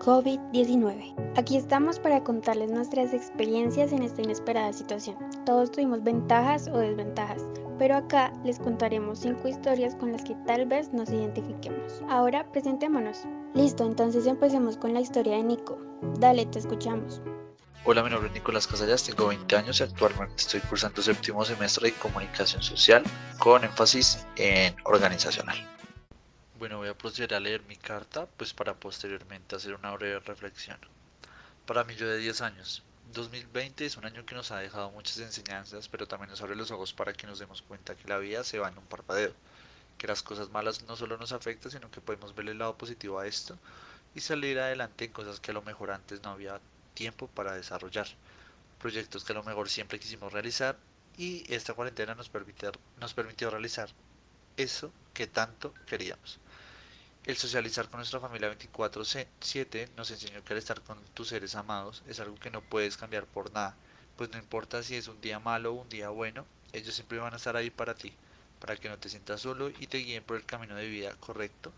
COVID-19. Aquí estamos para contarles nuestras experiencias en esta inesperada situación. Todos tuvimos ventajas o desventajas, pero acá les contaremos 5 historias con las que tal vez nos identifiquemos. Ahora presentémonos. Listo, entonces empecemos con la historia de Nico. Dale, te escuchamos. Hola, mi nombre es Nicolás Casallas, tengo 20 años y actualmente estoy cursando séptimo semestre de comunicación social con énfasis en organizacional. Bueno, voy a proceder a leer mi carta, pues para posteriormente hacer una breve reflexión. Para mí yo de 10 años, 2020 es un año que nos ha dejado muchas enseñanzas, pero también nos abre los ojos para que nos demos cuenta que la vida se va en un parpadeo, que las cosas malas no solo nos afectan, sino que podemos ver el lado positivo a esto y salir adelante en cosas que a lo mejor antes no había tiempo para desarrollar, proyectos que a lo mejor siempre quisimos realizar y esta cuarentena nos nos permitió realizar eso que tanto queríamos. El socializar con nuestra familia 24/7 nos enseñó que al estar con tus seres amados es algo que no puedes cambiar por nada, pues no importa si es un día malo o un día bueno, ellos siempre van a estar ahí para ti, para que no te sientas solo y te guíen por el camino de vida correcto.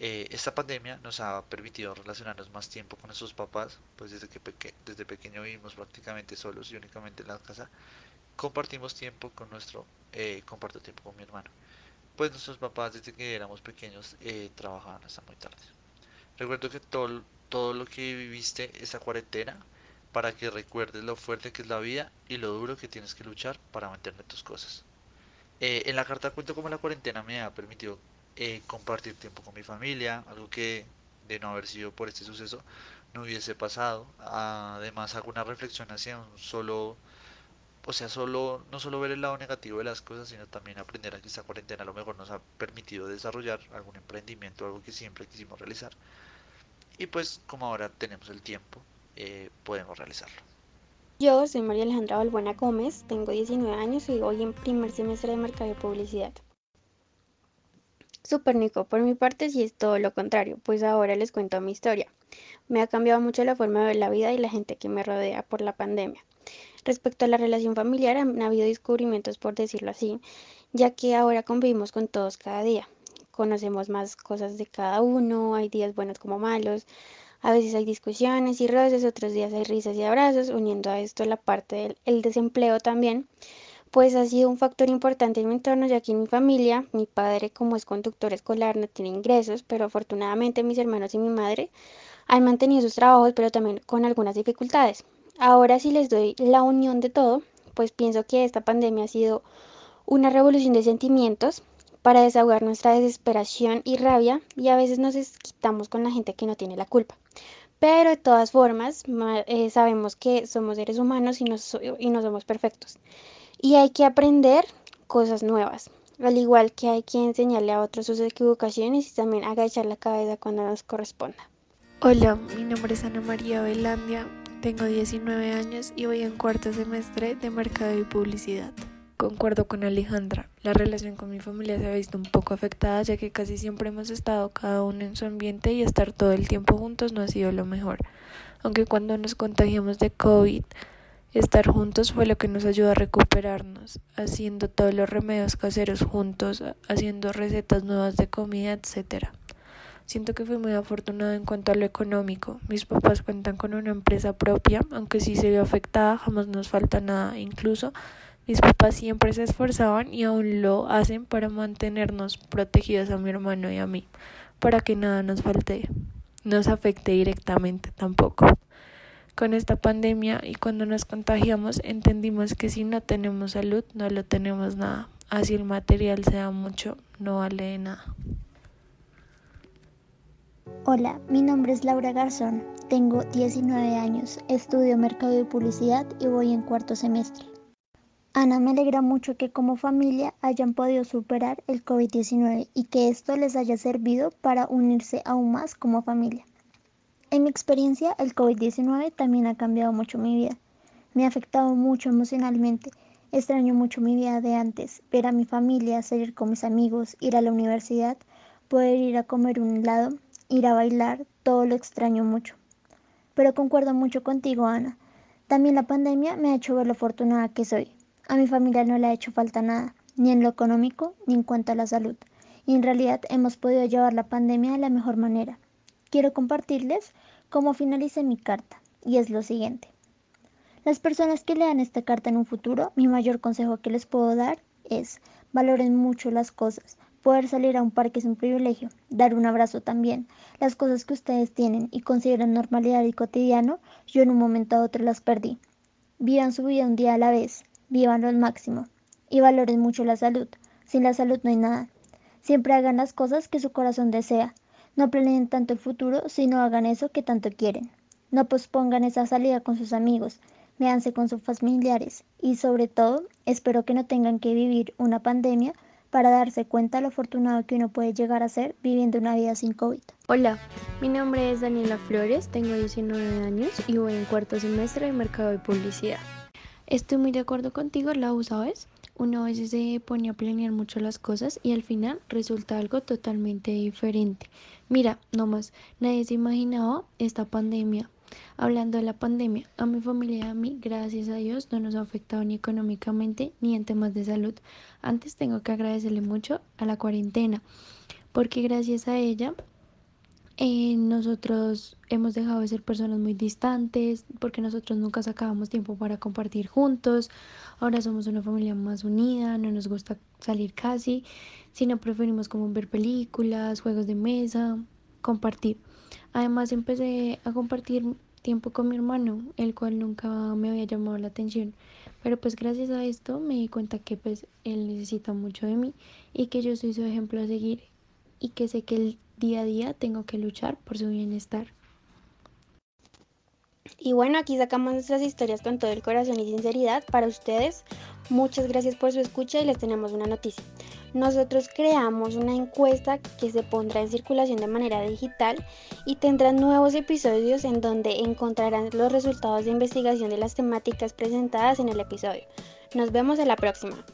Eh, esta pandemia nos ha permitido relacionarnos más tiempo con nuestros papás, pues desde que desde pequeño vivimos prácticamente solos y únicamente en la casa, compartimos tiempo con nuestro, eh, comparto tiempo con mi hermano pues nuestros papás desde que éramos pequeños eh, trabajaban hasta muy tarde. Recuerdo que todo, todo lo que viviste esa cuarentena para que recuerdes lo fuerte que es la vida y lo duro que tienes que luchar para mantener tus cosas. Eh, en la carta cuento cómo la cuarentena me ha permitido eh, compartir tiempo con mi familia, algo que de no haber sido por este suceso no hubiese pasado. Además hago una reflexión hacia un solo o sea, solo, no solo ver el lado negativo de las cosas, sino también aprender a que esta cuarentena a lo mejor nos ha permitido desarrollar algún emprendimiento, algo que siempre quisimos realizar. Y pues como ahora tenemos el tiempo, eh, podemos realizarlo. Yo soy María Alejandra Balbuena Gómez, tengo 19 años y voy en primer semestre de Mercado y Publicidad. Super Nico, por mi parte sí es todo lo contrario, pues ahora les cuento mi historia. Me ha cambiado mucho la forma de ver la vida y la gente que me rodea por la pandemia. Respecto a la relación familiar, han habido descubrimientos, por decirlo así, ya que ahora convivimos con todos cada día. Conocemos más cosas de cada uno, hay días buenos como malos, a veces hay discusiones y roces, otros días hay risas y abrazos, uniendo a esto la parte del desempleo también, pues ha sido un factor importante en mi entorno, ya que en mi familia, mi padre como es conductor escolar no tiene ingresos, pero afortunadamente mis hermanos y mi madre han mantenido sus trabajos, pero también con algunas dificultades. Ahora si les doy la unión de todo, pues pienso que esta pandemia ha sido una revolución de sentimientos para desahogar nuestra desesperación y rabia y a veces nos quitamos con la gente que no tiene la culpa. Pero de todas formas, eh, sabemos que somos seres humanos y no, somos perfectos. Y hay que aprender cosas nuevas, al igual que hay que enseñarle a otros sus equivocaciones y también agachar la cabeza cuando nos corresponda. Hola, mi nombre es Ana María Velandia tengo 19 años y voy en cuarto semestre de Mercado y Publicidad. Concuerdo con Alejandra, la relación con mi familia se ha visto un poco afectada ya que casi siempre hemos estado cada uno en su ambiente y estar todo el tiempo juntos no ha sido lo mejor. Aunque cuando nos contagiamos de COVID, estar juntos fue lo que nos ayudó a recuperarnos, haciendo todos los remedios caseros juntos, haciendo recetas nuevas de comida, etcétera. Siento que fui muy afortunado en cuanto a lo económico. Mis papás cuentan con una empresa propia, aunque si se vio afectada, jamás nos falta nada. Incluso mis papás siempre se esforzaban y aún lo hacen para mantenernos protegidos a mi hermano y a mí, para que nada nos falte, nos afecte directamente tampoco. Con esta pandemia y cuando nos contagiamos entendimos que si no tenemos salud no lo tenemos nada. Así el material sea mucho, no vale de nada. Hola, mi nombre es Laura Garzón, tengo 19 años, estudio Mercado y Publicidad y voy en cuarto semestre. Ana, me alegra mucho que como familia hayan podido superar el COVID-19 y que esto les haya servido para unirse aún más como familia. En mi experiencia, el COVID-19 también ha cambiado mucho mi vida. Me ha afectado mucho emocionalmente. Extraño mucho mi vida de antes, ver a mi familia, salir con mis amigos, ir a la universidad, poder ir a comer un helado ir a bailar, todo lo extraño mucho. Pero concuerdo mucho contigo, Ana. También la pandemia me ha hecho ver lo afortunada que soy. A mi familia no le ha hecho falta nada, ni en lo económico, ni en cuanto a la salud. Y en realidad hemos podido llevar la pandemia de la mejor manera. quiero compartirles cómo finalicé mi carta y es lo siguiente. Las personas que lean esta carta en un futuro, mi mayor consejo que les puedo dar es valoren mucho las cosas. Poder salir a un parque es un privilegio, dar un abrazo también. Las cosas que ustedes tienen y consideran normalidad y cotidiano, yo en un momento a otro las perdí. Vivan su vida un día a la vez, vívanlo al máximo y valoren mucho la salud. Sin la salud no hay nada. Siempre hagan las cosas que su corazón desea. No planeen tanto el futuro, sino hagan eso que tanto quieren. No pospongan esa salida con sus amigos, méanse con sus familiares y sobre todo espero que no tengan que vivir una pandemia para darse cuenta lo afortunado que uno puede llegar a ser viviendo una vida sin COVID. Hola, mi nombre es Daniela Flores, tengo 19 años y voy en cuarto semestre de Mercado de Publicidad. Estoy muy de acuerdo contigo, Lau, ¿sabes? Uno a veces se pone a planear mucho las cosas y al final resulta algo totalmente diferente. Mira, nomás, nadie se imaginaba esta pandemia Hablando de la pandemia, a mi familia y a mí, gracias a Dios, no nos ha afectado ni económicamente ni en temas de salud. Antes tengo que agradecerle mucho a la cuarentena, porque gracias a ella eh, nosotros hemos dejado de ser personas muy distantes, porque nosotros nunca sacábamos tiempo para compartir juntos. Ahora somos una familia más unida, no nos gusta salir casi, sino preferimos como ver películas, juegos de mesa, compartir. Además empecé a compartir tiempo con mi hermano, el cual nunca me había llamado la atención. Pero pues gracias a esto me di cuenta que pues él necesita mucho de mí y que yo soy su ejemplo a seguir y que sé que el día a día tengo que luchar por su bienestar. Y bueno, aquí sacamos nuestras historias con todo el corazón y sinceridad para ustedes. Muchas gracias por su escucha y les tenemos una noticia. Nosotros creamos una encuesta que se pondrá en circulación de manera digital y tendrá nuevos episodios en donde encontrarán los resultados de investigación de las temáticas presentadas en el episodio. Nos vemos en la próxima.